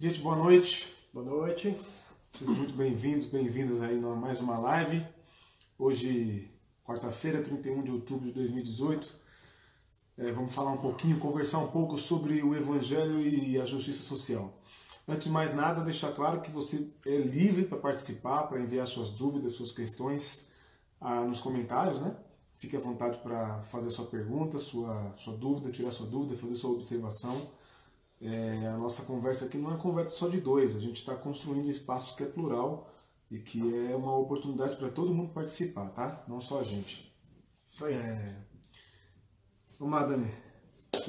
Gente, boa noite. Boa noite. Sejam muito bem-vindos, bem-vindas aí a mais uma live. Hoje, quarta-feira, 31 de outubro de 2018. É, vamos falar um pouquinho, conversar um pouco sobre o Evangelho e a justiça social. Antes de mais nada, deixar claro que você é livre para participar, para enviar suas dúvidas, suas questões ah, nos comentários, né? Fique à vontade para fazer sua pergunta, sua, sua dúvida, tirar sua dúvida, fazer sua observação. É, a nossa conversa aqui não é conversa só de dois, a gente está construindo um espaço que é plural e que é uma oportunidade para todo mundo participar, tá? Não só a gente. Isso aí. É... Vamos lá, Dani.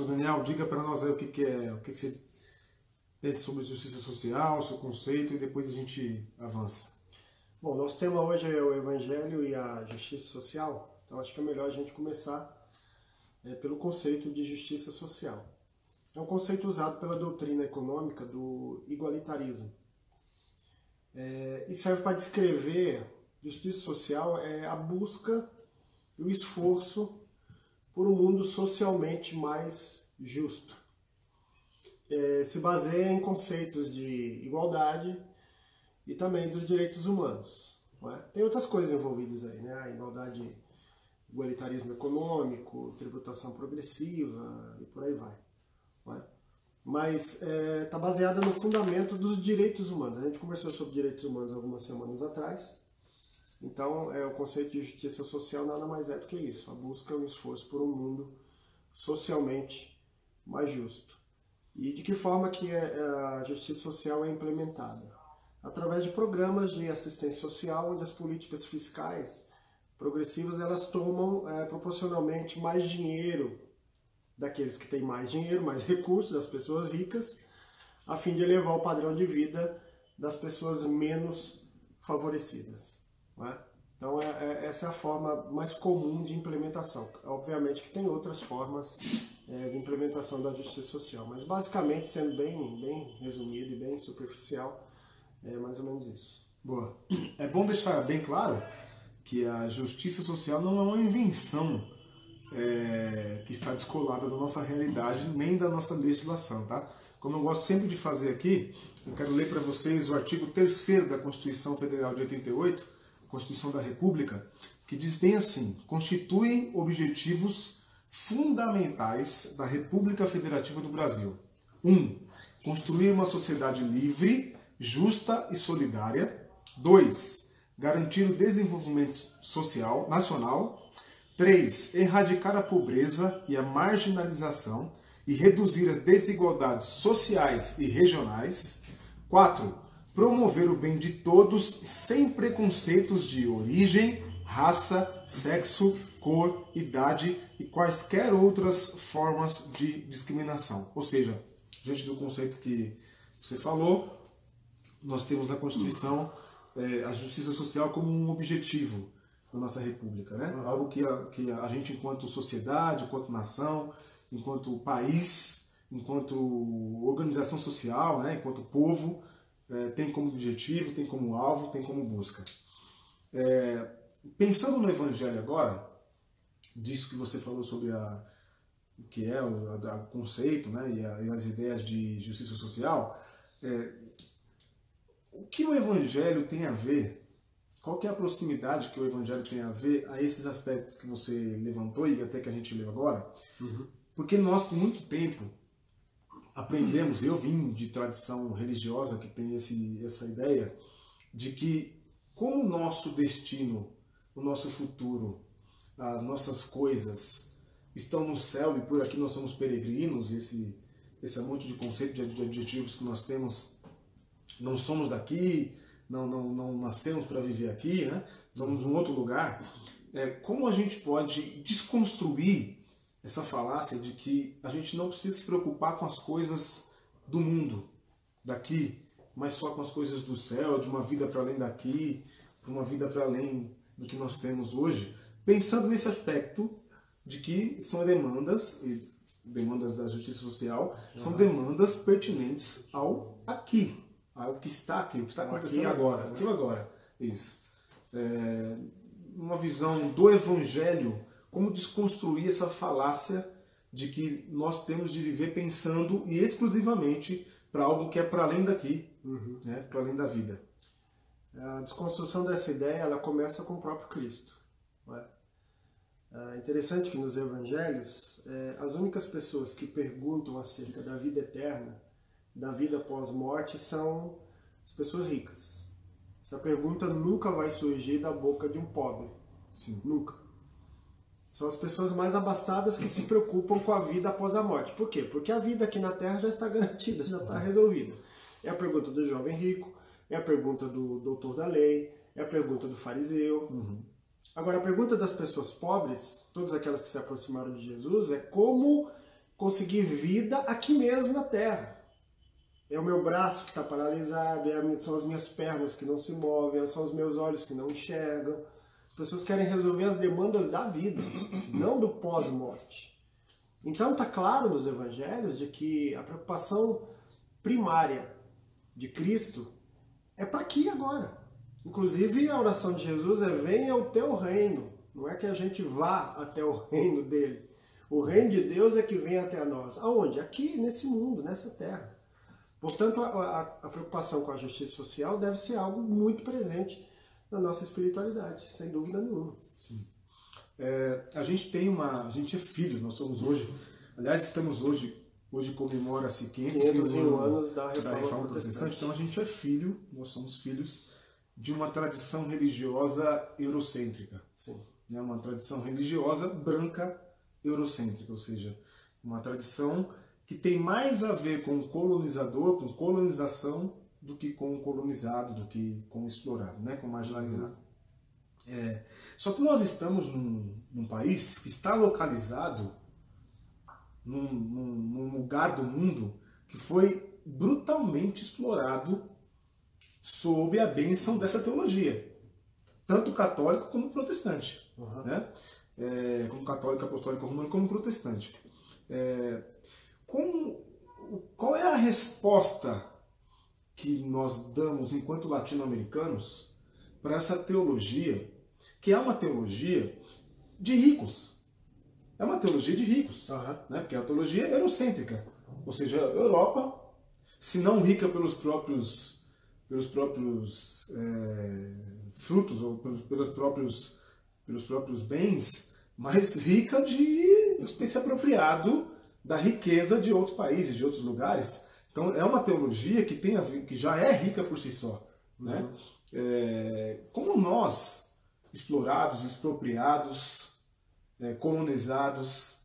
Daniel, diga para nós aí o que, que é, o que, que você pensa sobre justiça social, seu conceito e depois a gente avança. Bom, nosso tema hoje é o Evangelho e a justiça social, então acho que é melhor a gente começar é, pelo conceito de justiça social. É um conceito usado pela doutrina econômica do igualitarismo. É, e serve para descrever justiça social é a busca e o esforço por um mundo socialmente mais justo. É, se baseia em conceitos de igualdade e também dos direitos humanos. É? Tem outras coisas envolvidas aí, né? A igualdade, igualitarismo econômico, tributação progressiva e por aí vai. É? Mas está é, tá baseada no fundamento dos direitos humanos. A gente conversou sobre direitos humanos algumas semanas atrás. Então, é, o conceito de justiça social nada mais é do que isso, a busca e o esforço por um mundo socialmente mais justo. E de que forma que é, é, a justiça social é implementada? Através de programas de assistência social, onde as políticas fiscais progressivas elas tomam é, proporcionalmente mais dinheiro daqueles que têm mais dinheiro, mais recursos, das pessoas ricas, a fim de elevar o padrão de vida das pessoas menos favorecidas. É? Então, é, é, essa é a forma mais comum de implementação. Obviamente que tem outras formas é, de implementação da justiça social, mas basicamente, sendo bem, bem resumido e bem superficial, é mais ou menos isso. Boa. É bom deixar bem claro que a justiça social não é uma invenção é, que está descolada da nossa realidade nem da nossa legislação, tá? Como eu gosto sempre de fazer aqui, eu quero ler para vocês o artigo 3 da Constituição Federal de 88, Constituição da República, que diz bem assim: constituem objetivos fundamentais da República Federativa do Brasil. 1. Um, construir uma sociedade livre, justa e solidária. 2. Garantir o desenvolvimento social nacional. 3. Erradicar a pobreza e a marginalização e reduzir as desigualdades sociais e regionais. 4. Promover o bem de todos sem preconceitos de origem, raça, sexo, cor, idade e quaisquer outras formas de discriminação. Ou seja, diante do conceito que você falou, nós temos na Constituição é, a justiça social como um objetivo da nossa República, né? Algo que a, que a gente, enquanto sociedade, enquanto nação, enquanto país, enquanto organização social, né? enquanto povo, é, tem como objetivo, tem como alvo, tem como busca. É, pensando no Evangelho agora, disso que você falou sobre a, o que é o a, conceito né? e, a, e, as ideias de justiça social, é, o que o Evangelho tem a ver, qual que é a proximidade que o Evangelho tem a ver a esses aspectos que você levantou e até que a gente leu agora? Uhum. Porque nós, por muito tempo, aprendemos, eu vim de tradição religiosa que tem esse, essa ideia de que como o nosso destino, o nosso futuro, as nossas coisas estão no céu e por aqui nós somos peregrinos, esse, esse monte de conceitos, de adjetivos que nós temos não somos daqui, não, não, não nascemos para viver aqui, né? somos um outro lugar. É, como a gente pode desconstruir essa falácia de que a gente não precisa se preocupar com as coisas do mundo, daqui, mas só com as coisas do céu, de uma vida para além daqui, para uma vida para além do que nós temos hoje, pensando nesse aspecto de que são demandas, demandas da justiça social, são demandas pertinentes ao aqui, ao que está aqui, o que está acontecendo aqui, agora, né? aquilo agora. Isso. É, uma visão do Evangelho, como desconstruir essa falácia de que nós temos de viver pensando e exclusivamente para algo que é para além daqui, uhum. né? para além da vida. A desconstrução dessa ideia ela começa com o próprio Cristo. É? é interessante que nos evangelhos, é, as únicas pessoas que perguntam acerca da vida eterna, da vida pós-morte, são as pessoas ricas. Essa pergunta nunca vai surgir da boca de um pobre. Sim. Nunca. São as pessoas mais abastadas que se preocupam com a vida após a morte. Por quê? Porque a vida aqui na Terra já está garantida, já está resolvida. É a pergunta do jovem rico, é a pergunta do doutor da lei, é a pergunta do fariseu. Uhum. Agora, a pergunta das pessoas pobres, todas aquelas que se aproximaram de Jesus, é como conseguir vida aqui mesmo na terra. É o meu braço que está paralisado, é são as minhas pernas que não se movem, são os meus olhos que não enxergam. As pessoas querem resolver as demandas da vida, não do pós-morte. Então está claro nos evangelhos de que a preocupação primária de Cristo é para aqui agora. Inclusive a oração de Jesus é venha o teu reino. Não é que a gente vá até o reino dele. O reino de Deus é que vem até nós. Aonde? Aqui, nesse mundo, nessa terra. Portanto, a, a, a preocupação com a justiça social deve ser algo muito presente na nossa espiritualidade, sem dúvida nenhuma. Sim. É, a gente tem uma. A gente é filho, nós somos hoje. Aliás, estamos hoje Hoje comemora-se 501 anos da Reforma, da Reforma Protestante. Então a gente é filho, nós somos filhos de uma tradição religiosa eurocêntrica. Sim. Né? Uma tradição religiosa branca eurocêntrica, ou seja, uma tradição que tem mais a ver com o colonizador, com colonização, do que com o colonizado, do que com o explorado, né? com o marginalizado. É, só que nós estamos num, num país que está localizado num, num, num lugar do mundo que foi brutalmente explorado sob a bênção dessa teologia, tanto católico como protestante, uhum. né? É, como católico, apostólico, romano, como protestante. É, como, qual é a resposta que nós damos enquanto latino-americanos para essa teologia, que é uma teologia de ricos, é uma teologia de ricos, uhum. né? porque é a teologia eurocêntrica. Ou seja, a Europa, se não rica pelos próprios, pelos próprios é, frutos ou pelos, pelos, próprios, pelos próprios bens, mas rica de ter se apropriado da riqueza de outros países, de outros lugares. Então é uma teologia que, tem a, que já é rica por si só. Né? Uhum. É, como nós, explorados, expropriados, é, colonizados,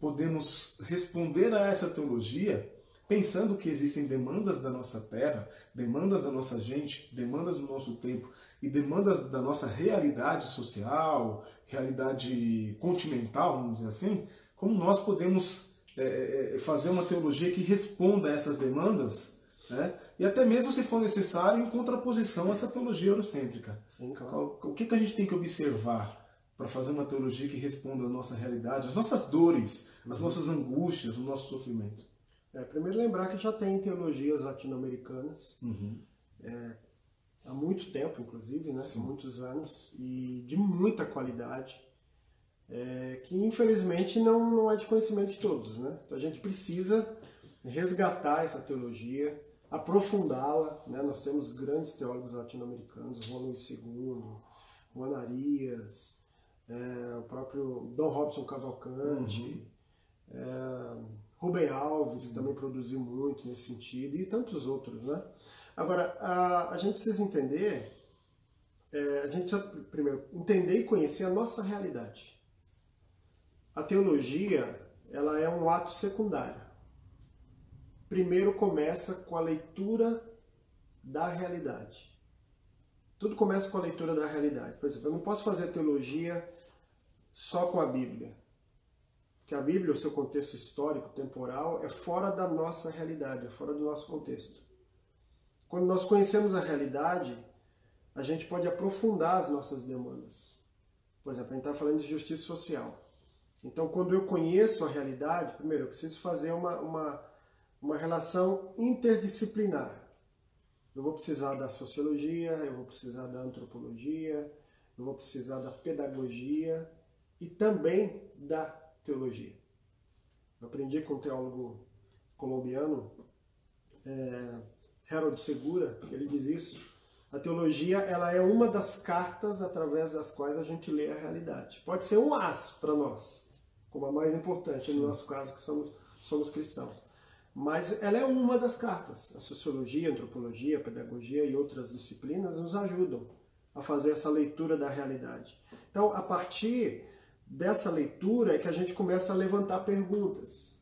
podemos responder a essa teologia pensando que existem demandas da nossa terra, demandas da nossa gente, demandas do nosso tempo e demandas da nossa realidade social, realidade continental, vamos dizer assim, como nós podemos é, é, é fazer uma teologia que responda a essas demandas, né? e até mesmo se for necessário em contraposição a essa teologia eurocêntrica. Sim, claro. O que, que a gente tem que observar? para fazer uma teologia que responda à nossa realidade, às nossas dores, às uhum. nossas angústias, o nosso sofrimento. É, primeiro lembrar que já tem teologias latino-americanas, uhum. é, há muito tempo, inclusive, né, Sim. muitos anos, e de muita qualidade, é, que infelizmente não, não é de conhecimento de todos. Né? Então a gente precisa resgatar essa teologia, aprofundá-la. Né? Nós temos grandes teólogos latino-americanos, Juan Luiz II, Juan Arias, é, o próprio Dom Robson Cavalcante, uhum. é, Rubem Alves, que também produziu muito nesse sentido, e tantos outros. Né? Agora, a, a gente precisa entender, é, a gente precisa, primeiro, entender e conhecer a nossa realidade. A teologia, ela é um ato secundário. Primeiro começa com a leitura da realidade. Tudo começa com a leitura da realidade. Por exemplo, eu não posso fazer teologia só com a Bíblia. Porque a Bíblia, o seu contexto histórico, temporal, é fora da nossa realidade, é fora do nosso contexto. Quando nós conhecemos a realidade, a gente pode aprofundar as nossas demandas. Por exemplo, a gente está falando de justiça social. Então, quando eu conheço a realidade, primeiro, eu preciso fazer uma, uma, uma relação interdisciplinar. Eu vou precisar da sociologia, eu vou precisar da antropologia, eu vou precisar da pedagogia e também da teologia. Eu aprendi com um teólogo colombiano, é, Harold Segura, ele diz isso, a teologia ela é uma das cartas através das quais a gente lê a realidade. Pode ser um as para nós, como a mais importante Sim. no nosso caso, que somos, somos cristãos. Mas ela é uma das cartas. A sociologia, a antropologia, a pedagogia e outras disciplinas nos ajudam a fazer essa leitura da realidade. Então, a partir dessa leitura é que a gente começa a levantar perguntas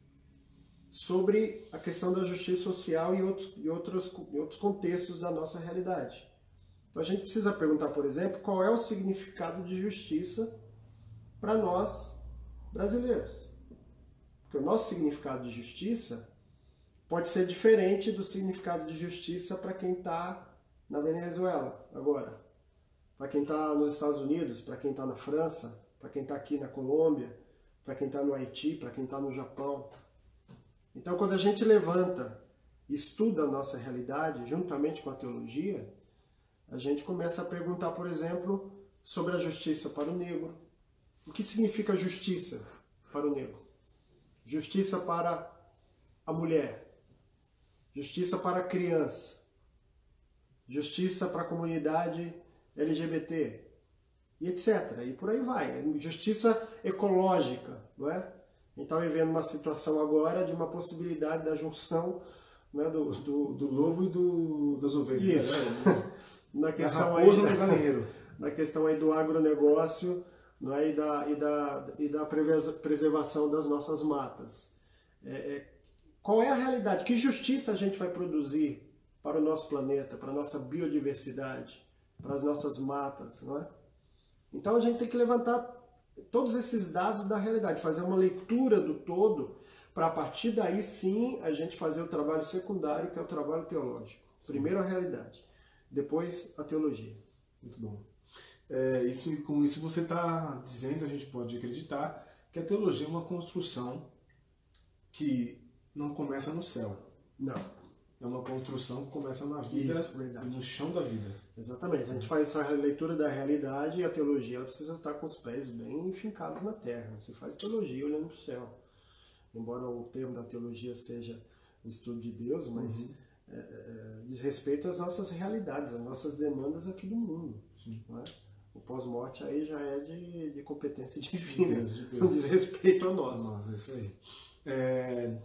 sobre a questão da justiça social e outros, e outros, e outros contextos da nossa realidade. Então, a gente precisa perguntar, por exemplo, qual é o significado de justiça para nós brasileiros. Porque o nosso significado de justiça pode ser diferente do significado de justiça para quem está na Venezuela agora, para quem está nos Estados Unidos, para quem está na França, para quem está aqui na Colômbia, para quem está no Haiti, para quem está no Japão. Então, quando a gente levanta, estuda a nossa realidade juntamente com a teologia, a gente começa a perguntar, por exemplo, sobre a justiça para o negro. O que significa justiça para o negro? Justiça para a mulher. Justiça para a criança. Justiça para a comunidade LGBT. E etc. E por aí vai. Justiça ecológica, não é? A gente está vivendo uma situação agora de uma possibilidade da junção né, do, do, do lobo e do, das ovelhas. Isso. Né? na questão aí, na questão aí do agronegócio né, e, da, e, da, e da preservação das nossas matas. É, é, qual é a realidade? Que justiça a gente vai produzir para o nosso planeta, para a nossa biodiversidade, para as nossas matas, não é? Então a gente tem que levantar todos esses dados da realidade, fazer uma leitura do todo, para a partir daí sim a gente fazer o trabalho secundário, que é o trabalho teológico. Primeiro a realidade depois a teologia. Muito bom. É, isso, com isso você está dizendo, a gente pode acreditar, que a teologia é uma construção que não começa no céu. Não. É uma construção que começa na vida, Isso, no chão da vida. Exatamente. A gente faz essa leitura da realidade e a teologia ela precisa estar com os pés bem fincados na terra. Você faz teologia olhando para o céu. Embora o termo da teologia seja o estudo de Deus, mas uhum é, é, diz respeito às nossas realidades, às nossas demandas aqui do mundo. É? O pós-morte aí já é de, de competência divina, Deus, de Deus. respeito a nós. Nós, é isso aí. É,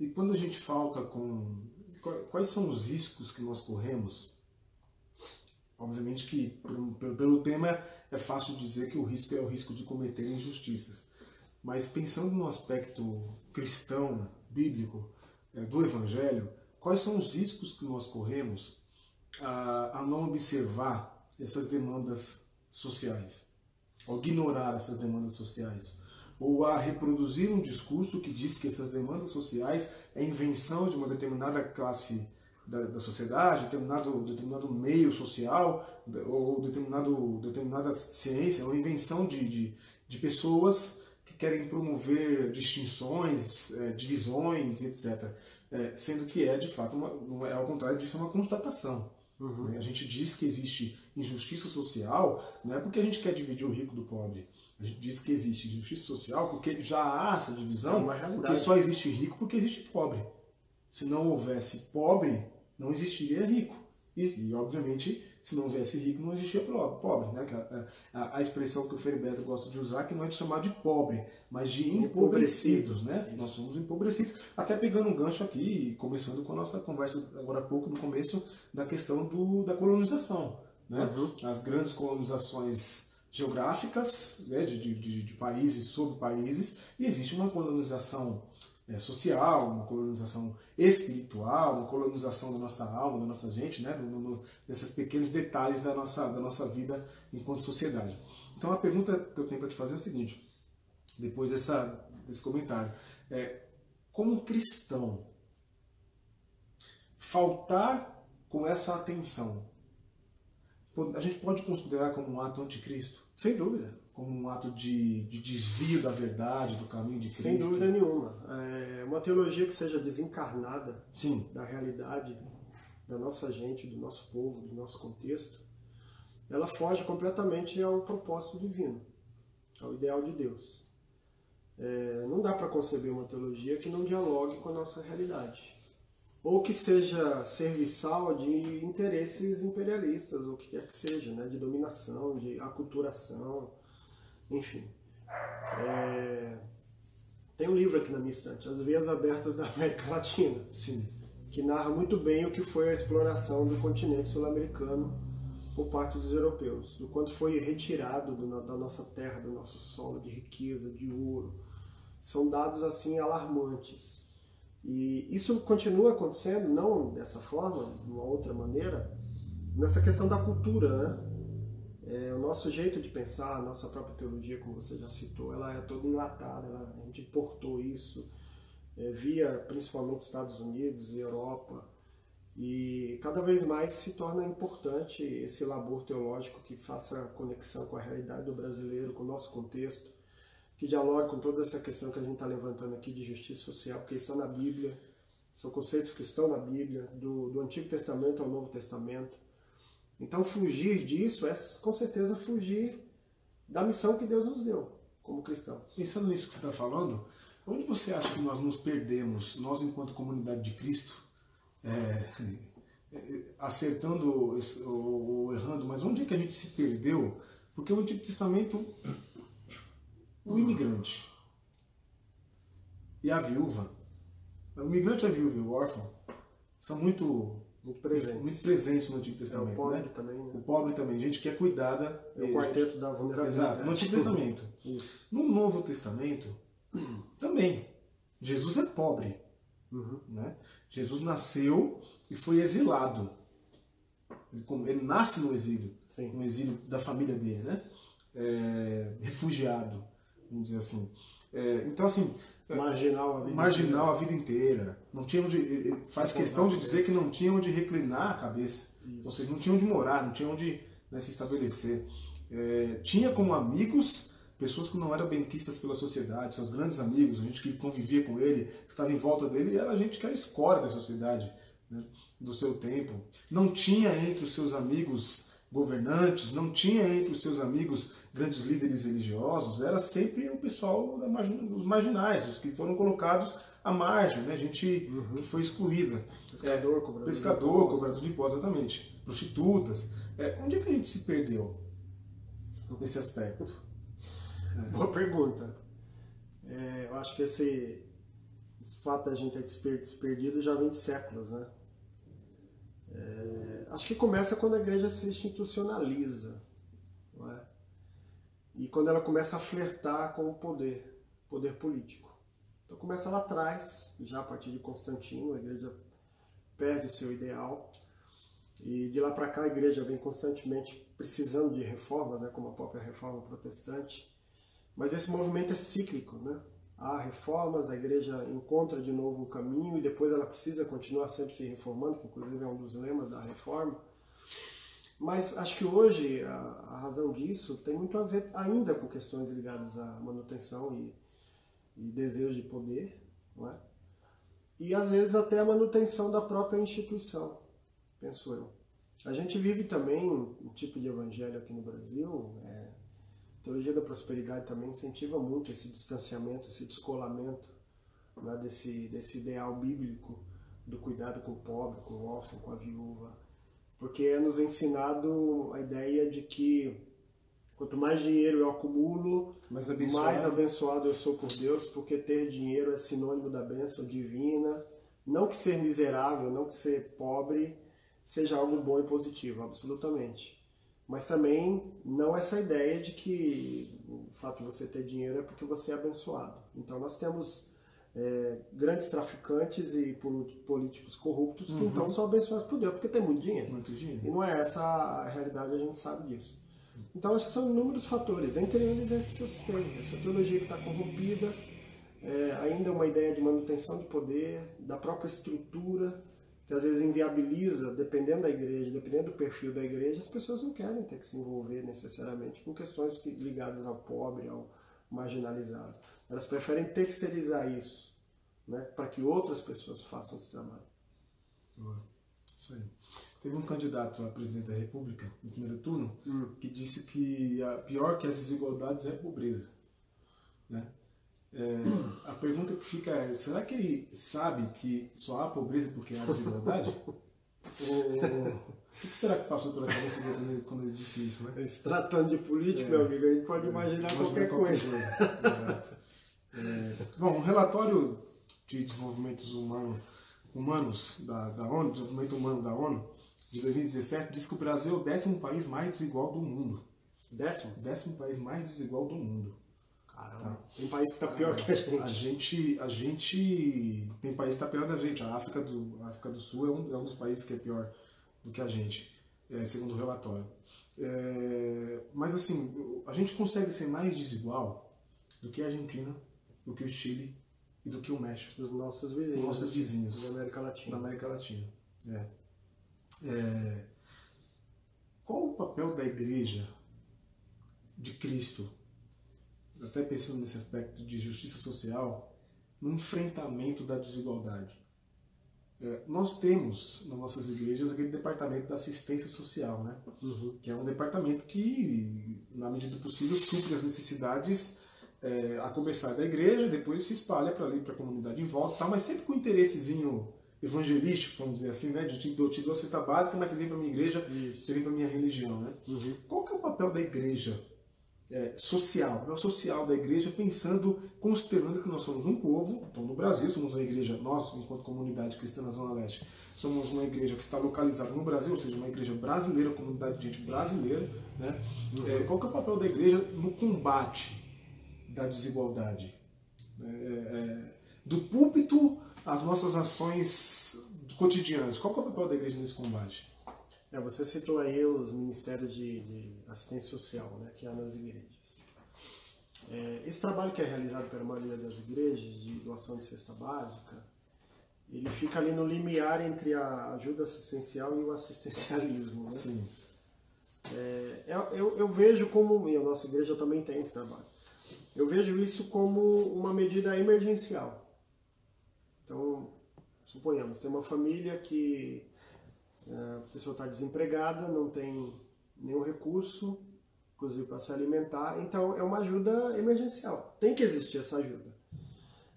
e quando a gente falta com. Quais são os riscos que nós corremos? Obviamente que, pelo, pelo tema, é fácil dizer que o risco é o risco de cometer injustiças. Mas pensando no aspecto cristão, bíblico, é, do Evangelho, Quais são os riscos que nós corremos a, a não observar essas demandas sociais, ou ignorar essas demandas sociais, ou a reproduzir um discurso que diz que essas demandas sociais é invenção de uma determinada classe da, da sociedade, determinado, determinado meio social, ou determinado, determinada ciência, ou invenção de, de, de pessoas que querem promover distinções, é, divisões, etc é, sendo que é de fato, uma, é ao contrário disso, é uma constatação. Uhum. Né? A gente diz que existe injustiça social, não é porque a gente quer dividir o rico do pobre. A gente diz que existe injustiça social porque já há essa divisão, é porque só existe rico porque existe pobre. Se não houvesse pobre, não existiria rico. E, obviamente, se não houvesse rico, não existia pobre. Né? A, a, a, expressão que o Feriberto gosta de usar, que não é de chamar de pobre, mas de empobrecidos. Né? Nós somos empobrecidos. Até pegando um gancho aqui, começando com a nossa conversa agora há pouco, no começo, da questão do, da colonização. Né? Uhum. As grandes colonizações geográficas né? de, de, de países sobre países, e existe uma colonização é, social, uma colonização espiritual, uma colonização da nossa alma, da nossa gente, né? No, no, nesses pequenos detalhes da nossa, da nossa vida enquanto sociedade. Então a pergunta que eu tenho para te fazer é a seguinte, depois dessa, desse comentário, é como cristão, faltar com essa atenção, a gente pode considerar como um ato anticristo? Sem dúvida como um ato de, de, desvio da verdade, do caminho de Cristo? Sem dúvida nenhuma. É uma teologia que seja desencarnada Sim. da realidade da nossa gente, do nosso povo, do nosso contexto, ela foge completamente ao propósito divino, ao ideal de Deus. É, não dá para conceber uma teologia que não dialogue com a nossa realidade. Ou que seja serviçal de interesses imperialistas, ou o que quer que seja, né? de dominação, de aculturação, enfim. É... Tem um livro aqui na minha estante, As Veias Abertas da América Latina, Sim. que narra muito bem o que foi a exploração do continente sul-americano por parte dos europeus, do quanto foi retirado do, da nossa terra, do nosso solo de riqueza, de ouro. São dados assim alarmantes. E isso continua acontecendo, não dessa forma, de uma outra maneira, nessa questão da cultura, né? É, o nosso jeito de pensar, a nossa própria teologia, como você já citou, ela é toda enlatada, ela, a gente importou isso é, via principalmente Estados Unidos e Europa, e cada vez mais se torna importante esse labor teológico que faça conexão com a realidade do brasileiro, com o nosso contexto, que dialogue com toda essa questão que a gente está levantando aqui de justiça social, porque isso está na Bíblia, são conceitos que estão na Bíblia, do, do Antigo Testamento ao Novo Testamento. Então, fugir disso é com certeza fugir da missão que Deus nos deu como cristãos. Pensando nisso que você está falando, onde você acha que nós nos perdemos, nós enquanto comunidade de Cristo, é, é, acertando ou, errando, mas onde é que a gente se perdeu? Porque o Antigo Testamento, o imigrante e a viúva, o imigrante e a viúva e o órfão são muito muito presentes. muito presentes no Antigo Testamento. É, o pobre né? também. Né? O pobre também, gente que é cuidada. É o quarteto gente... da vulnerabilidade. Exato, no Antigo Testamento. Isso. No Novo Testamento, também. Jesus é pobre. Uhum. Né? Jesus nasceu e foi exilado. Ele, ele nasce no exílio, Sim. no exílio da família dele, né? É, refugiado, vamos dizer assim. É, então, assim. É, marginal a vida marginal inteira. a vida inteira. Não tinha onde, faz questão de dizer que não tinha onde reclinar a cabeça. Isso. Ou seja, não tinha onde morar, não tinha onde né, se estabelecer. É, tinha como amigos pessoas que não eram benquistas pela sociedade, seus grandes amigos, a gente que convivia com ele, que estava em volta dele, era a gente que era escória da sociedade, né, do seu tempo. Não tinha entre os seus amigos governantes, não tinha entre os seus amigos grandes líderes religiosos, era sempre o pessoal dos marginais, os que foram colocados à margem, né? gente uhum. que foi excluída. Pescador, cobrador, pescador, cobrador de impostos, exatamente. Prostitutas. É, onde é que a gente se perdeu nesse aspecto? Boa pergunta. É, eu acho que esse, esse fato da gente ter desperdido já vem de séculos, né? É, acho que começa quando a igreja se institucionaliza, não é? E quando ela começa a flertar com o poder, poder político. Então começa lá atrás, já a partir de Constantino, a igreja perde o seu ideal. E de lá para cá a igreja vem constantemente precisando de reformas, né, como a própria reforma protestante. Mas esse movimento é cíclico, né? Há reformas, a igreja encontra de novo um caminho e depois ela precisa continuar sempre se reformando, que inclusive é um dos lemas da reforma. Mas acho que hoje a, a razão disso tem muito a ver ainda com questões ligadas à manutenção e, e desejo de poder, não é? E às vezes até a manutenção da própria instituição, penso eu. A gente vive também um tipo de evangelho aqui no Brasil, é, teologia da prosperidade também incentiva muito esse distanciamento, esse descolamento né, desse, desse ideal bíblico do cuidado com o pobre, com o órfão, com a viúva. Porque é nos ensinado a ideia de que quanto mais dinheiro eu acumulo, mais abençoado. mais abençoado eu sou por Deus, porque ter dinheiro é sinônimo da bênção divina. Não que ser miserável, não que ser pobre seja algo bom e positivo, absolutamente. Mas também não essa ideia de que o fato de você ter dinheiro é porque você é abençoado. Então nós temos é, grandes traficantes e políticos corruptos que uhum. então são abençoados por Deus porque tem muito dinheiro. Muito dinheiro. E não é essa a realidade, a gente sabe disso. Então acho que são inúmeros fatores, dentre eles esse que eu citei, essa teologia que está corrompida, é, ainda uma ideia de manutenção de poder, da própria estrutura que às vezes inviabiliza, dependendo da igreja, dependendo do perfil da igreja, as pessoas não querem ter que se envolver necessariamente com questões que, ligadas ao pobre, ao marginalizado. Elas preferem terceirizar isso, né, para que outras pessoas façam esse trabalho. Boa. Isso aí. Teve um candidato a presidente da República, no primeiro turno, hum. que disse que a pior que as desigualdades é a pobreza. Né? É, a pergunta que fica é: será que ele sabe que só há pobreza porque há desigualdade? Ou, o que será que passou pela cabeça dele quando ele disse isso, né? Se tratando de político, é, meu amigo, a gente pode é, imaginar qualquer, qualquer, coisa. coisa. Exato. É, bom, um relatório de desenvolvimentos humano, humanos da, da ONU, desenvolvimento humano da ONU, de 2017, diz que o Brasil é o décimo país mais desigual do mundo. Décimo? Décimo país mais desigual do mundo. Caramba. Tá? Tem país que está pior que a gente. A gente, a gente tem país que está pior da gente. A África do, a África do Sul é um, é um dos países que é pior do que a gente, é, segundo o relatório. É, mas assim, a gente consegue ser mais desigual do que a Argentina, do que o Chile e do que o México. Os nossos vizinhos. Os nossos vizinhos. Da América Latina. Da América Latina. É. É, qual o papel da igreja de Cristo, até pensando nesse aspecto de justiça social, no enfrentamento da desigualdade? É, nós temos nas nossas igrejas aquele departamento da assistência social, né? Uhum. que é um departamento que, na medida do possível, supre as necessidades é, a começar da igreja, depois se espalha para ali, para a comunidade em volta, tá? mas sempre com interessezinho evangelístico, vamos dizer assim, né? De te, te dou a cesta básica, mas você vem para a minha igreja, Isso. você vem para a minha religião, né? Uhum. Qual que é o papel da igreja é, social, o papel social da igreja, pensando, considerando que nós somos um povo, então no Brasil somos uma igreja, nós, enquanto comunidade cristã na Zona Leste, somos uma igreja que está localizada no Brasil, ou seja, uma igreja brasileira, comunidade de gente brasileira, né? É, qual que é o papel da igreja no combate da desigualdade? É, é do púlpito às nossas ações cotidianas. Qual é o papel da igreja nesse combate? É, você citou aí os ministérios de, de assistência social né, que há nas igrejas. É, esse trabalho que é realizado pela maioria das igrejas de doação de cesta básica, ele fica ali no limiar entre a ajuda assistencial e o assistencialismo. Né? Sim. É, eu, eu, vejo como, e a nossa igreja também tem esse trabalho, eu vejo isso como uma medida emergencial. Então, suponhamos, tem uma família que a pessoa está desempregada, não tem nenhum recurso, inclusive para se alimentar, então é uma ajuda emergencial. Tem que existir essa ajuda.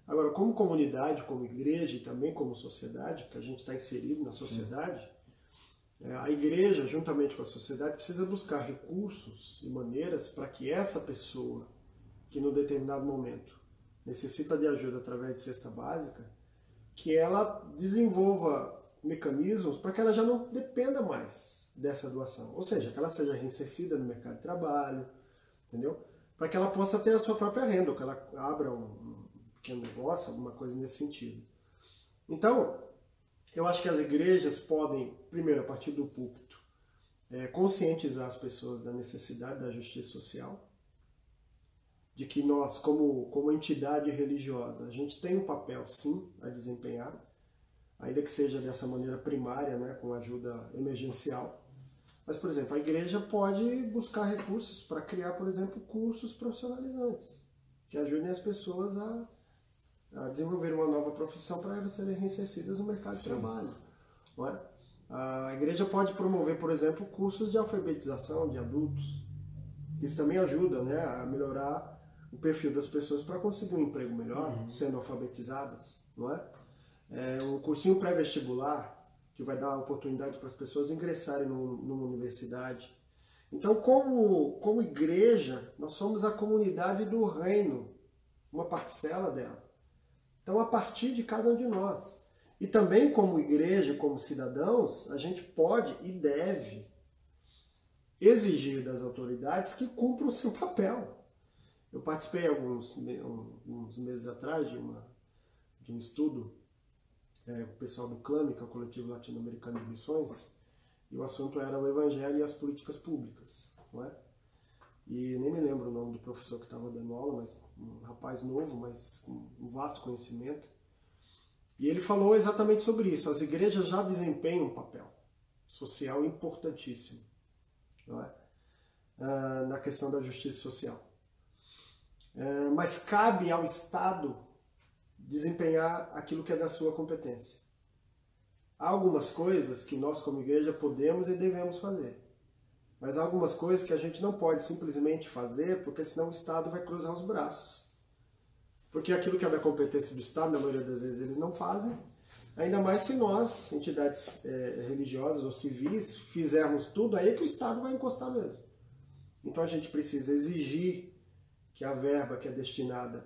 Agora, como comunidade, como igreja e também como sociedade, que a gente está inserido na sociedade, Sim. É, a igreja, juntamente com a sociedade, precisa buscar recursos e maneiras para que essa pessoa, que no determinado momento necessita de ajuda através de cesta básica, que ela desenvolva mecanismos para que ela já não dependa mais dessa doação. Ou seja, que ela seja reinserida no mercado de trabalho, entendeu? Para que ela possa ter a sua própria renda, ou que ela abra um pequeno negócio, alguma coisa nesse sentido. Então, eu acho que as igrejas podem, primeiro, a partir do púlpito, é, conscientizar as pessoas da necessidade da justiça social, de que nós, como, como entidade religiosa, a gente tem um papel, sim, a desempenhar, ainda que seja dessa maneira primária, né, com ajuda emergencial. Mas, por exemplo, a igreja pode buscar recursos para criar, por exemplo, cursos profissionalizantes, que ajudem as pessoas a, a desenvolver uma nova profissão para elas serem reinsercidas no mercado sim. de trabalho. Não é? A igreja pode promover, por exemplo, cursos de alfabetização de adultos. Isso também ajuda né, a melhorar o perfil das pessoas para conseguir um emprego melhor, uhum. sendo alfabetizadas, não é? É um cursinho pré-vestibular que vai dar oportunidade para as pessoas ingressarem no, numa universidade. Então, como, como igreja, nós somos a comunidade do reino, uma parcela dela. Então, a partir de cada um de nós. E também, como igreja, como cidadãos, a gente pode e deve exigir das autoridades que cumpram o seu papel. Eu participei alguns, uns meses atrás de, uma, de um estudo é, o pessoal do CLAME, que é o Coletivo Latino-Americano de Missões, e o assunto era o Evangelho e as políticas públicas, não é? E nem me lembro o nome do professor que estava dando aula, mas um rapaz novo, mas com um vasto conhecimento. E ele falou exatamente sobre isso. As igrejas já desempenham um papel social importantíssimo não é? Ah, na questão da justiça social. É, mas cabe ao Estado desempenhar aquilo que é da sua competência. Há algumas coisas que nós, como igreja, podemos e devemos fazer. Mas há algumas coisas que a gente não pode simplesmente fazer, porque senão o Estado vai cruzar os braços. Porque aquilo que é da competência do Estado, na maioria das vezes, eles não fazem. Ainda mais se nós, entidades é, religiosas ou civis, fizermos tudo, aí é que o Estado vai encostar mesmo. Então a gente precisa exigir que a verba que é destinada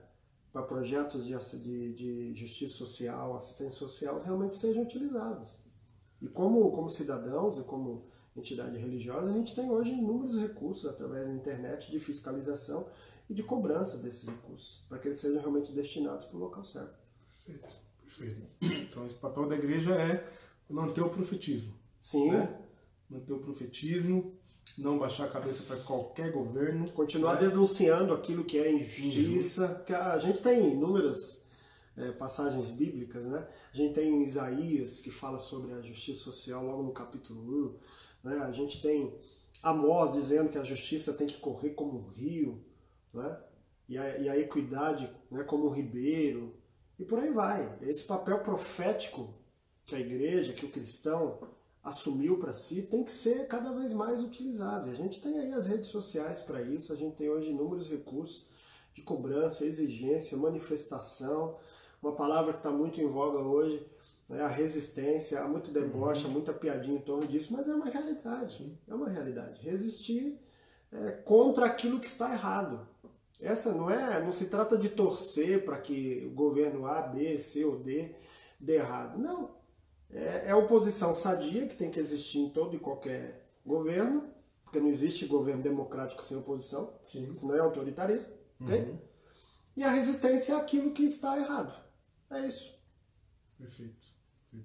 para projetos de, de, de justiça social, assistência social, realmente sejam utilizados. E como, como cidadãos e como entidade religiosa, a gente tem hoje inúmeros recursos através da internet de fiscalização e de cobrança desses recursos, para que eles sejam realmente destinados para o local certo. Perfeito, perfeito. Então, esse papel da igreja é manter o profetismo. Sim. Né? Manter o profetismo, não baixar a cabeça para qualquer governo. Continuar né? denunciando aquilo que é injustiça. Porque a gente tem inúmeras é, passagens bíblicas, né? A gente tem Isaías que fala sobre a justiça social logo no capítulo 1. Né? A gente tem Amós dizendo que a justiça tem que correr como um rio né? e, a, e a equidade né, como um ribeiro, e por aí vai. Esse papel profético que a igreja, que o cristão assumiu para si, tem que ser cada vez mais utilizado. E a gente tem aí as redes sociais para isso, a gente tem hoje inúmeros recursos de cobrança, exigência, manifestação. Uma palavra que está muito em voga hoje é a resistência, há muito deboche, há muita piadinha em torno disso, mas é uma realidade, é uma realidade. Resistir é, contra aquilo que está errado. Essa não é, não se trata de torcer para que o governo A, B, C ou D dê errado. Não. É, é oposição sadia que tem que existir em todo e qualquer governo, porque não existe governo democrático sem oposição, Sim. isso não é autoritarismo. Uhum. E a resistência é aquilo que está errado. É isso. Perfeito.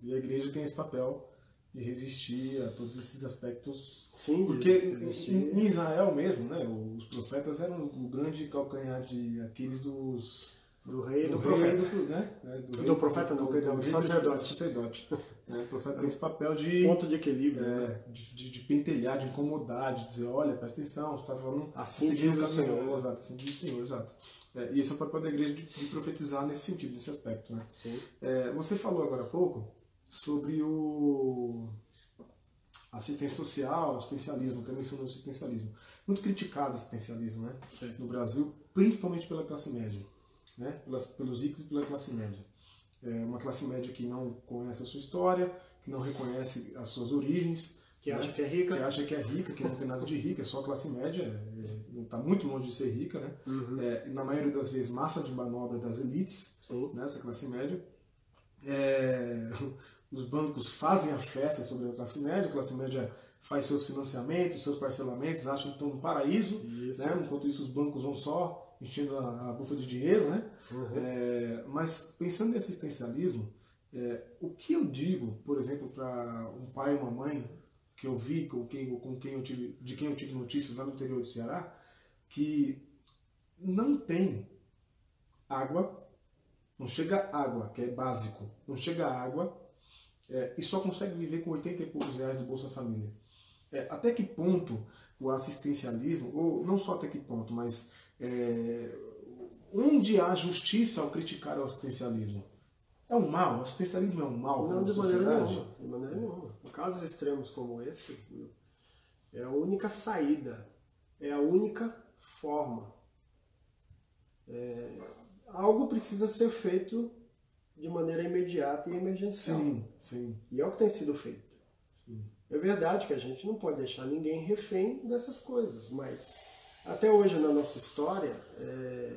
E a igreja tem esse papel de resistir a todos esses aspectos. Sim, porque em, Israel mesmo, né, os profetas eram o grande calcanhar de aqueles dos do rei do, do profeta, do, né, é, do, do, profeta não, perdão, do, sacerdote, sacerdote. né, o profeta tem esse papel de ponto de equilíbrio, é, né? de, de, de, pentelhar, de incomodar, de dizer, olha, presta atenção, você está falando assim diz o Senhor, exato, assim diz o Senhor, exato. É, e esse é o papel da igreja de, de profetizar nesse sentido, nesse aspecto, né? Sim. É, você falou agora há pouco sobre o assistência social, assistencialismo, também mencionou o assistencialismo. Muito criticado o assistencialismo né? Sim. no Brasil, principalmente pela classe média, né? Pelas, pelos ricos e pela classe média. É uma classe média que não conhece a sua história, que não reconhece as suas origens, que né? acha que é rica, que acha que é rica, que não tem nada de rica, é só classe média, está é, muito longe de ser rica, né? Uhum. É, na maioria das vezes massa de manobra das elites, Sim. nessa classe média. É, os bancos fazem a festa sobre a classe média, a classe média faz seus financiamentos, seus parcelamentos, acham que estão no paraíso, né? enquanto isso os bancos vão só enchendo a, a bufa de dinheiro. Né? Uhum. É, mas pensando em assistencialismo, é, o que eu digo, por exemplo, para um pai e uma mãe que eu vi, com quem, com quem eu tive, de quem eu tive notícias lá no interior do Ceará, que não tem água, não chega água, que é básico, não chega água é, e só consegue viver com 80 e poucos reais do Bolsa Família. É, até que ponto o assistencialismo, ou não só até que ponto, mas é, onde há justiça ao criticar o assistencialismo? É um mal? O assistencialismo é um mal não, de maneira nenhuma. De maneira nenhuma. Em casos extremos como esse, é a única saída, é a única forma. É, algo precisa ser feito de maneira imediata e emergencial. Sim, sim. E é o que tem sido feito. Sim. É verdade que a gente não pode deixar ninguém refém dessas coisas, mas até hoje na nossa história, é...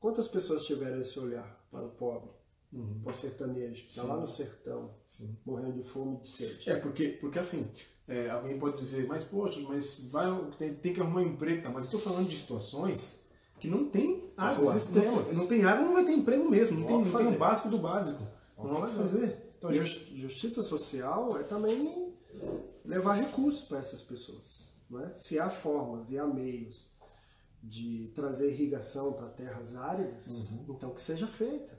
quantas pessoas tiveram esse olhar para o pobre, uhum. para o sertanejo, que está lá no sertão, Sim. morrendo de fome e de sede? É, porque, porque assim, é, alguém pode dizer, mas poxa, mas vai, tem, tem que arrumar um emprego, tá? mas eu estou falando de situações que não tem água. Não, não, tem água, não vai ter emprego mesmo. Não, tem, não tem o básico do básico. Não vai fazer. Então, justiça social é também levar recursos para essas pessoas. Não é? Se há formas e há meios de trazer irrigação para terras áridas, uhum. então que seja feita.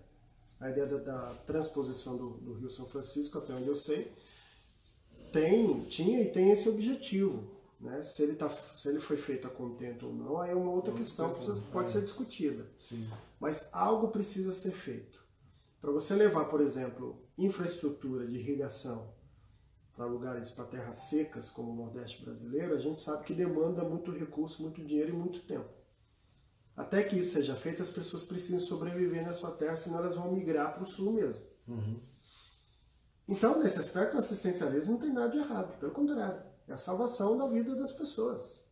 A ideia da, da transposição do, do, Rio São Francisco, até onde eu sei, tem, tinha e tem esse objetivo. Né? Se, ele tá, se ele foi feito a contento ou não, aí é uma outra questão que precisa, pode é. ser discutida. Sim. Mas algo precisa ser feito. Para você levar, por exemplo, infraestrutura de irrigação para lugares, para terras secas, como o Nordeste brasileiro, a gente sabe que demanda muito recurso, muito dinheiro e muito tempo. Até que isso seja feito, as pessoas precisam sobreviver na sua terra, senão elas vão migrar para o sul mesmo. Uhum. Então, nesse aspecto, o assistencialismo não tem nada de errado, pelo contrário, é a salvação da vida das pessoas.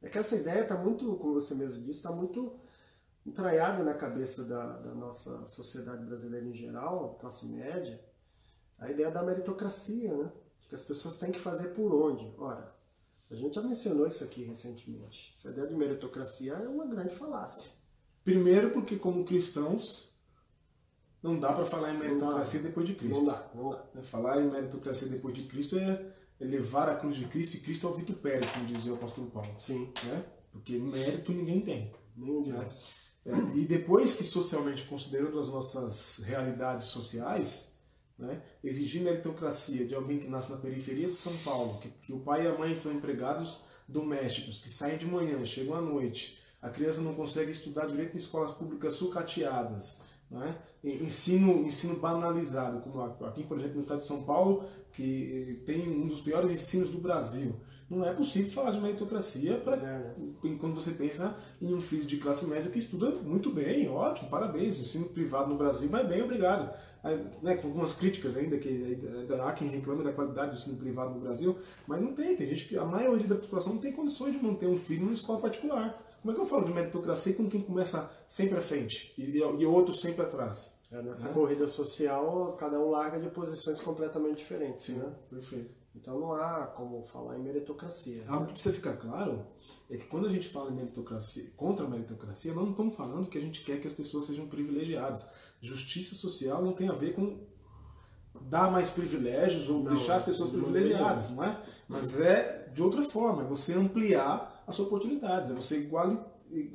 É que essa ideia está muito, como você mesmo disse, está muito entranhada na cabeça da, da, nossa sociedade brasileira em geral, classe média, a ideia da meritocracia, né? Que as pessoas têm que fazer por onde? Ora, a gente já mencionou isso aqui recentemente. Essa ideia de meritocracia é uma grande falácia. Primeiro porque como cristãos não dá para falar em meritocracia depois de Cristo. Não dá, não dá. Né, falar em meritocracia depois de Cristo é, é levar a cruz de Cristo e Cristo ao vitupério, como dizia o apóstolo Paulo. Sim. Né? Porque mérito ninguém tem. Nenhum de né? nós. É, e depois que socialmente, considerando as nossas realidades sociais, né, exigir meritocracia de alguém que nasce na periferia de São Paulo, que, que o pai e a mãe são empregados domésticos, que saem de manhã, chegam à noite, a criança não consegue estudar direito em escolas públicas sucateadas, né? ensino, ensino banalizado, como aqui, por exemplo, no estado de São Paulo, que tem um dos piores ensinos do Brasil. Não é possível falar de meritocracia pra, é, né? quando você pensa em um filho de classe média que estuda muito bem, ótimo, parabéns. O ensino privado no Brasil vai bem, obrigado. Né, com algumas críticas ainda, que há quem reclama da qualidade do ensino privado no Brasil, mas não tem. Tem gente que, a maioria da população não tem condições de manter um filho numa escola particular. Como é que eu falo de meritocracia com quem começa sempre à frente e, e outro sempre atrás? É, nessa Né? corrida social, cada um larga de posições completamente diferentes. Sim, Né? perfeito. Então não há como falar em meritocracia. Algo que precisa ficar claro é que quando a gente fala em meritocracia, contra a meritocracia, nós não estamos falando que a gente quer que as pessoas sejam privilegiadas. Justiça social não tem a ver com dar mais privilégios ou Não, deixar as pessoas de maneira privilegiadas, não é? Mas é de outra forma, é você ampliar as oportunidades, é você iguali,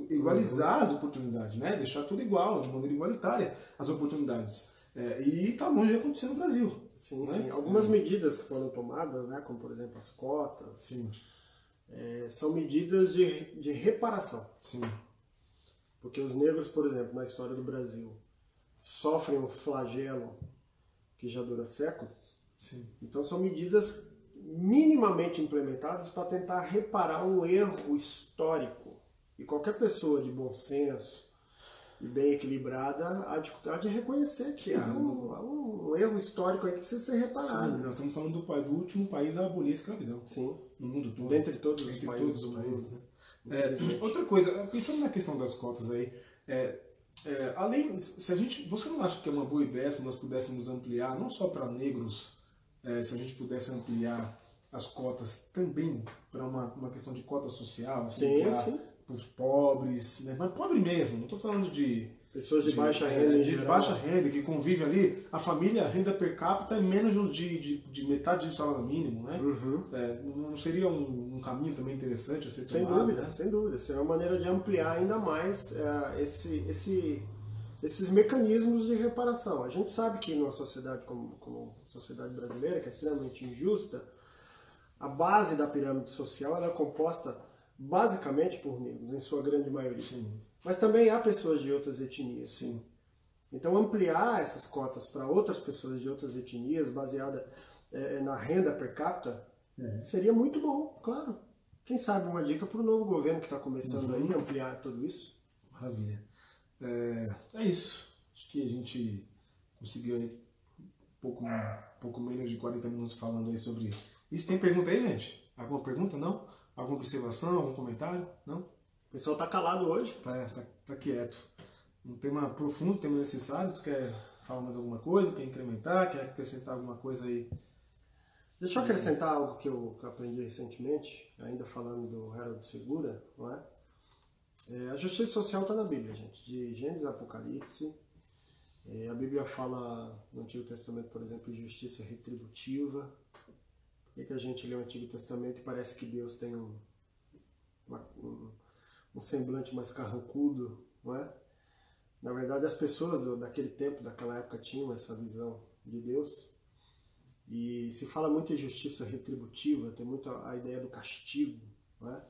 igualizar as oportunidades, né? Deixar tudo igual, de maneira igualitária as oportunidades. É, e está longe de acontecer no Brasil. Sim, né? sim. Algumas medidas que foram tomadas, né, como por exemplo as cotas, Sim, é, são medidas de, de reparação. sim, Porque os negros, por exemplo, na história do Brasil, sofrem um flagelo que já dura séculos. sim. Então são medidas minimamente implementadas para tentar reparar um erro histórico. E qualquer pessoa de bom senso e bem equilibrada há de, há de reconhecer que há um, há um erro histórico aí que precisa ser Sim, reparado. nós estamos falando do, do último país a abolir a escravidão Sim. no mundo todo. Dentre todos os Entre países todos os do mundo. né? É, outra coisa, pensando na questão das cotas aí, é, é, além, se a gente, você não acha que é uma boa ideia se nós pudéssemos ampliar, não só para negros, é, se a gente pudesse ampliar as cotas também para uma, uma questão de cota social, assim, Sim, para os pobres, né? mas pobre mesmo, não estou falando de Pessoas de, baixa é, renda em de geral. baixa renda, que convive ali, a família, a renda per capita é menos de, de, de metade do salário mínimo, né? Uhum. É, não seria um, um caminho também interessante a ser Sem tomado, dúvida, né? sem dúvida. Seria uma maneira de ampliar ainda mais é, esse, esse, esses mecanismos de reparação. A gente sabe que numa sociedade como, como a sociedade brasileira, que é extremamente injusta, a base da pirâmide social é composta basicamente por negros, em sua grande maioria. Sim, Mas também há pessoas de outras etnias. sim. Então, ampliar essas cotas para outras pessoas de outras etnias, baseada eh, na renda per capita, seria muito bom, claro. Quem sabe uma dica para o novo governo que está começando aí, ampliar tudo isso. Maravilha. É, é isso. Acho que a gente conseguiu aí um pouco, um pouco menos de 40 minutos falando aí sobre isso. Tem pergunta aí, gente? Alguma pergunta? Não? Alguma observação? Algum comentário? Não? O pessoal está calado hoje. Tá, tá, tá quieto. Um tema profundo, tema necessário. Você quer falar mais alguma coisa? Quer incrementar? Quer acrescentar alguma coisa aí? Deixa eu acrescentar algo que eu, que eu aprendi recentemente, ainda falando do Harold Segura, não é? É, a justiça social está na Bíblia, gente, de Gênesis a Apocalipse. É, a Bíblia fala no Antigo Testamento, por exemplo, de justiça retributiva. E que a gente lê o Antigo Testamento e parece que Deus tem um, uma- um, um semblante mais carrancudo, não é? Na verdade, as pessoas do, daquele tempo, daquela época, tinham essa visão de Deus. E se fala muito em justiça retributiva, tem muito a, a ideia do castigo, não é?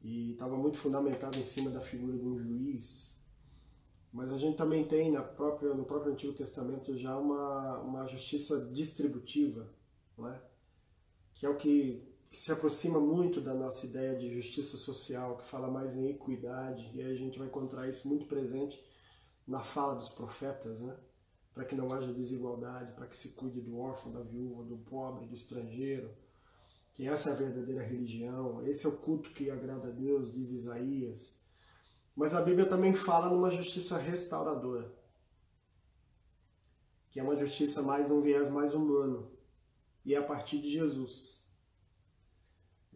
E estava muito fundamentado em cima da figura de um juiz. Mas a gente também tem na própria, no próprio Antigo Testamento já uma, uma justiça distributiva, não é? que é o que que se aproxima muito da nossa ideia de justiça social, que fala mais em equidade, e aí a gente vai encontrar isso muito presente na fala dos profetas, né? Para que não haja desigualdade, para que se cuide do órfão, da viúva, do pobre, do estrangeiro, que essa é a verdadeira religião, esse é o culto que agrada a Deus, diz Isaías. Mas a Bíblia também fala numa justiça restauradora, que é uma justiça mais num viés mais humano, e é a partir de Jesus.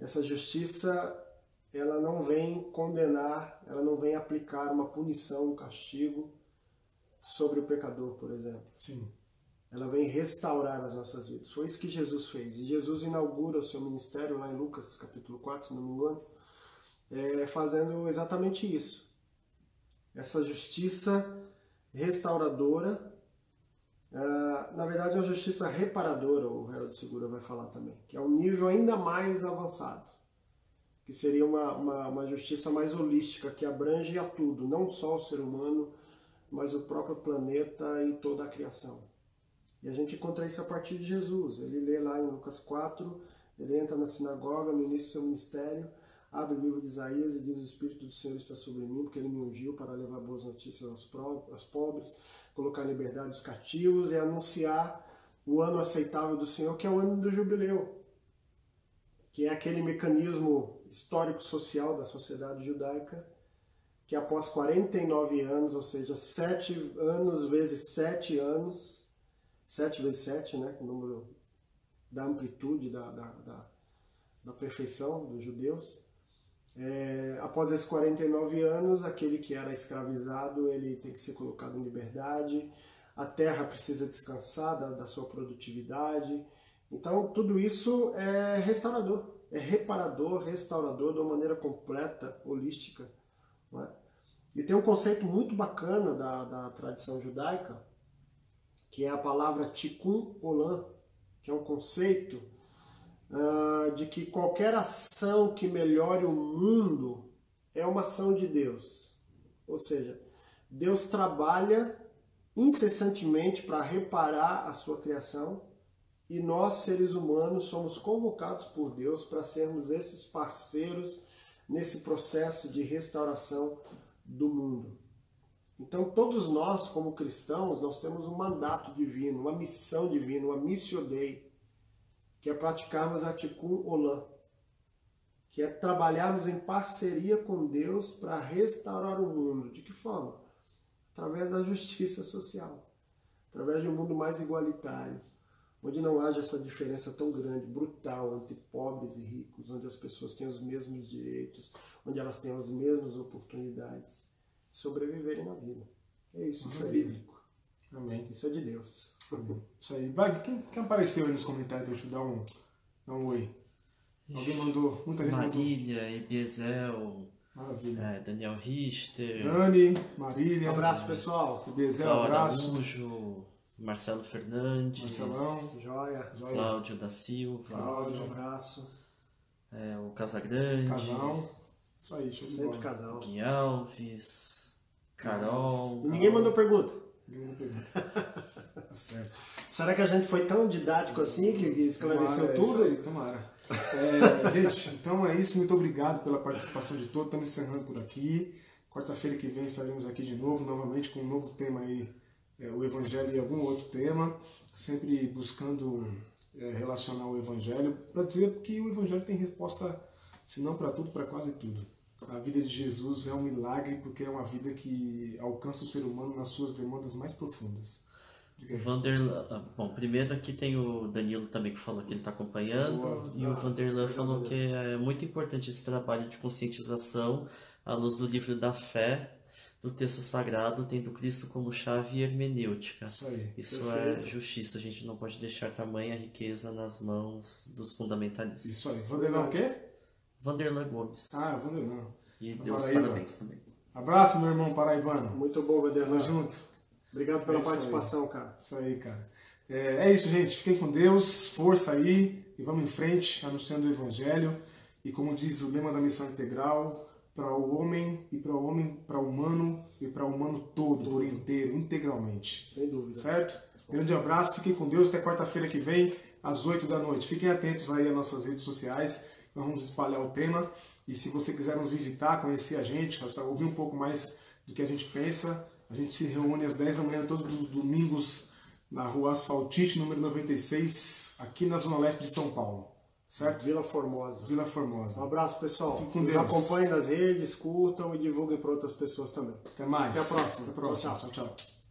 Essa justiça, ela não vem condenar, ela não vem aplicar uma punição, um castigo sobre o pecador, por exemplo. Sim. Ela vem restaurar as nossas vidas. Foi isso que Jesus fez. E Jesus inaugura o seu ministério lá em Lucas capítulo 4, se não me engano, é, fazendo exatamente isso. Essa justiça restauradora na verdade, é uma justiça reparadora, o Harold Segura vai falar também, que é um nível ainda mais avançado, que seria uma, uma, uma, justiça mais holística, que abrange a tudo, não só o ser humano, mas o próprio planeta e toda a criação. E a gente encontra isso a partir de Jesus. Ele lê lá em Lucas 4, ele entra na sinagoga no início do seu ministério, abre o livro de Isaías e diz: O Espírito do Senhor está sobre mim, porque ele me ungiu para levar boas notícias aos pobres colocar em liberdade os cativos e anunciar o ano aceitável do Senhor, que é o ano do jubileu, que é aquele mecanismo histórico-social da sociedade judaica, que após 49 anos, ou seja, 7 anos vezes 7 anos, 7 vezes 7, né, o número da amplitude, da, da, da, da perfeição dos judeus, é, após esses 49 anos, aquele que era escravizado ele tem que ser colocado em liberdade, a terra precisa descansar da, da sua produtividade. Então, tudo isso é restaurador, é reparador, restaurador de uma maneira completa, holística. É? E tem um conceito muito bacana da, da tradição judaica, que é a palavra tikkun olam, que é um conceito uh, de que qualquer ação que melhore o mundo é uma ação de Deus. Ou seja, Deus trabalha incessantemente para reparar a sua criação e nós, seres humanos, somos convocados por Deus para sermos esses parceiros nesse processo de restauração do mundo. Então, todos nós, como cristãos, nós temos um mandato divino, uma missão divina, uma missio Dei, que é praticarmos a Tikkun Olam, que é trabalharmos em parceria com Deus para restaurar o mundo. De que forma? Através da justiça social, através de um mundo mais igualitário, onde não haja essa diferença tão grande, brutal, entre pobres e ricos, onde as pessoas têm os mesmos direitos, onde elas têm as mesmas oportunidades de sobreviverem na vida. É isso, isso é bíblico. Amém. Isso é de Deus. Isso aí. Vai, quem, quem apareceu aí nos comentários pra eu te dar um, dar um oi? Alguém mandou, muita gente Marília, mandou. Maravilha. É, Daniel Richter. Dani, Marília. Um abraço, pessoal. Ebiesel, um abraço. Araújo, Marcelo Fernandes. Marcelão. Joia. Joia. Cláudio da Silva. Cláudio, um abraço. É, o Casagrande. Casal. Isso aí, show Sempre casal. Gui Alves. Carol. E ninguém mandou pergunta. Ninguém mandou pergunta. Tá certo. Será que a gente foi tão didático assim que esclareceu tomara, tudo? É aí, tomara. É, gente, então é isso. Muito obrigado pela participação de todos. Estamos encerrando por aqui. Quarta-feira que vem estaremos aqui de novo, novamente com um novo tema aí, é, o Evangelho e algum outro tema, sempre buscando é, relacionar o Evangelho para dizer que o Evangelho tem resposta, se não para tudo, para quase tudo. A vida de Jesus é um milagre porque é uma vida que alcança o ser humano nas suas demandas mais profundas. O Vanderlan, ah, bom, primeiro aqui tem o Danilo também que falou que ele está acompanhando, Boa. e o Vanderlan falou que é muito importante esse trabalho de conscientização à luz do livro da fé, do texto sagrado, tendo Cristo como chave hermenêutica. Isso aí. Isso é justiça, a gente não pode deixar tamanha riqueza nas mãos dos fundamentalistas. Isso aí. Vanderlan o quê? Vanderlan Gomes. Ah, Vanderlan. E Deus parabéns também. Abraço, meu irmão paraibano. Muito bom, Vanderlan. Tamo junto. Obrigado pela É participação, cara. Isso aí, cara. É, é isso, gente. Fiquem com Deus, força aí e vamos em frente, anunciando o Evangelho. E como diz o lema da missão integral, para o homem e para o homem, para o humano e para o humano todo, por inteiro, integralmente. Sem dúvida. Certo? Grande abraço, fiquem com Deus, até quarta-feira que vem. às 8 da noite. Fiquem atentos aí às nossas redes sociais, nós vamos espalhar o tema. E se você quiser nos visitar, conhecer a gente, ouvir um pouco mais do que a gente pensa, a gente se reúne às 10 da manhã todos os domingos na rua Asfaltite, número 96, aqui na Zona Leste de São Paulo. Certo? Vila Formosa. Vila Formosa. Um abraço, pessoal. Fique com Nos Deus. acompanhem nas redes, curtam e divulguem para outras pessoas também. Até mais. Até a próxima. Até a próxima. Tchau, tchau. tchau.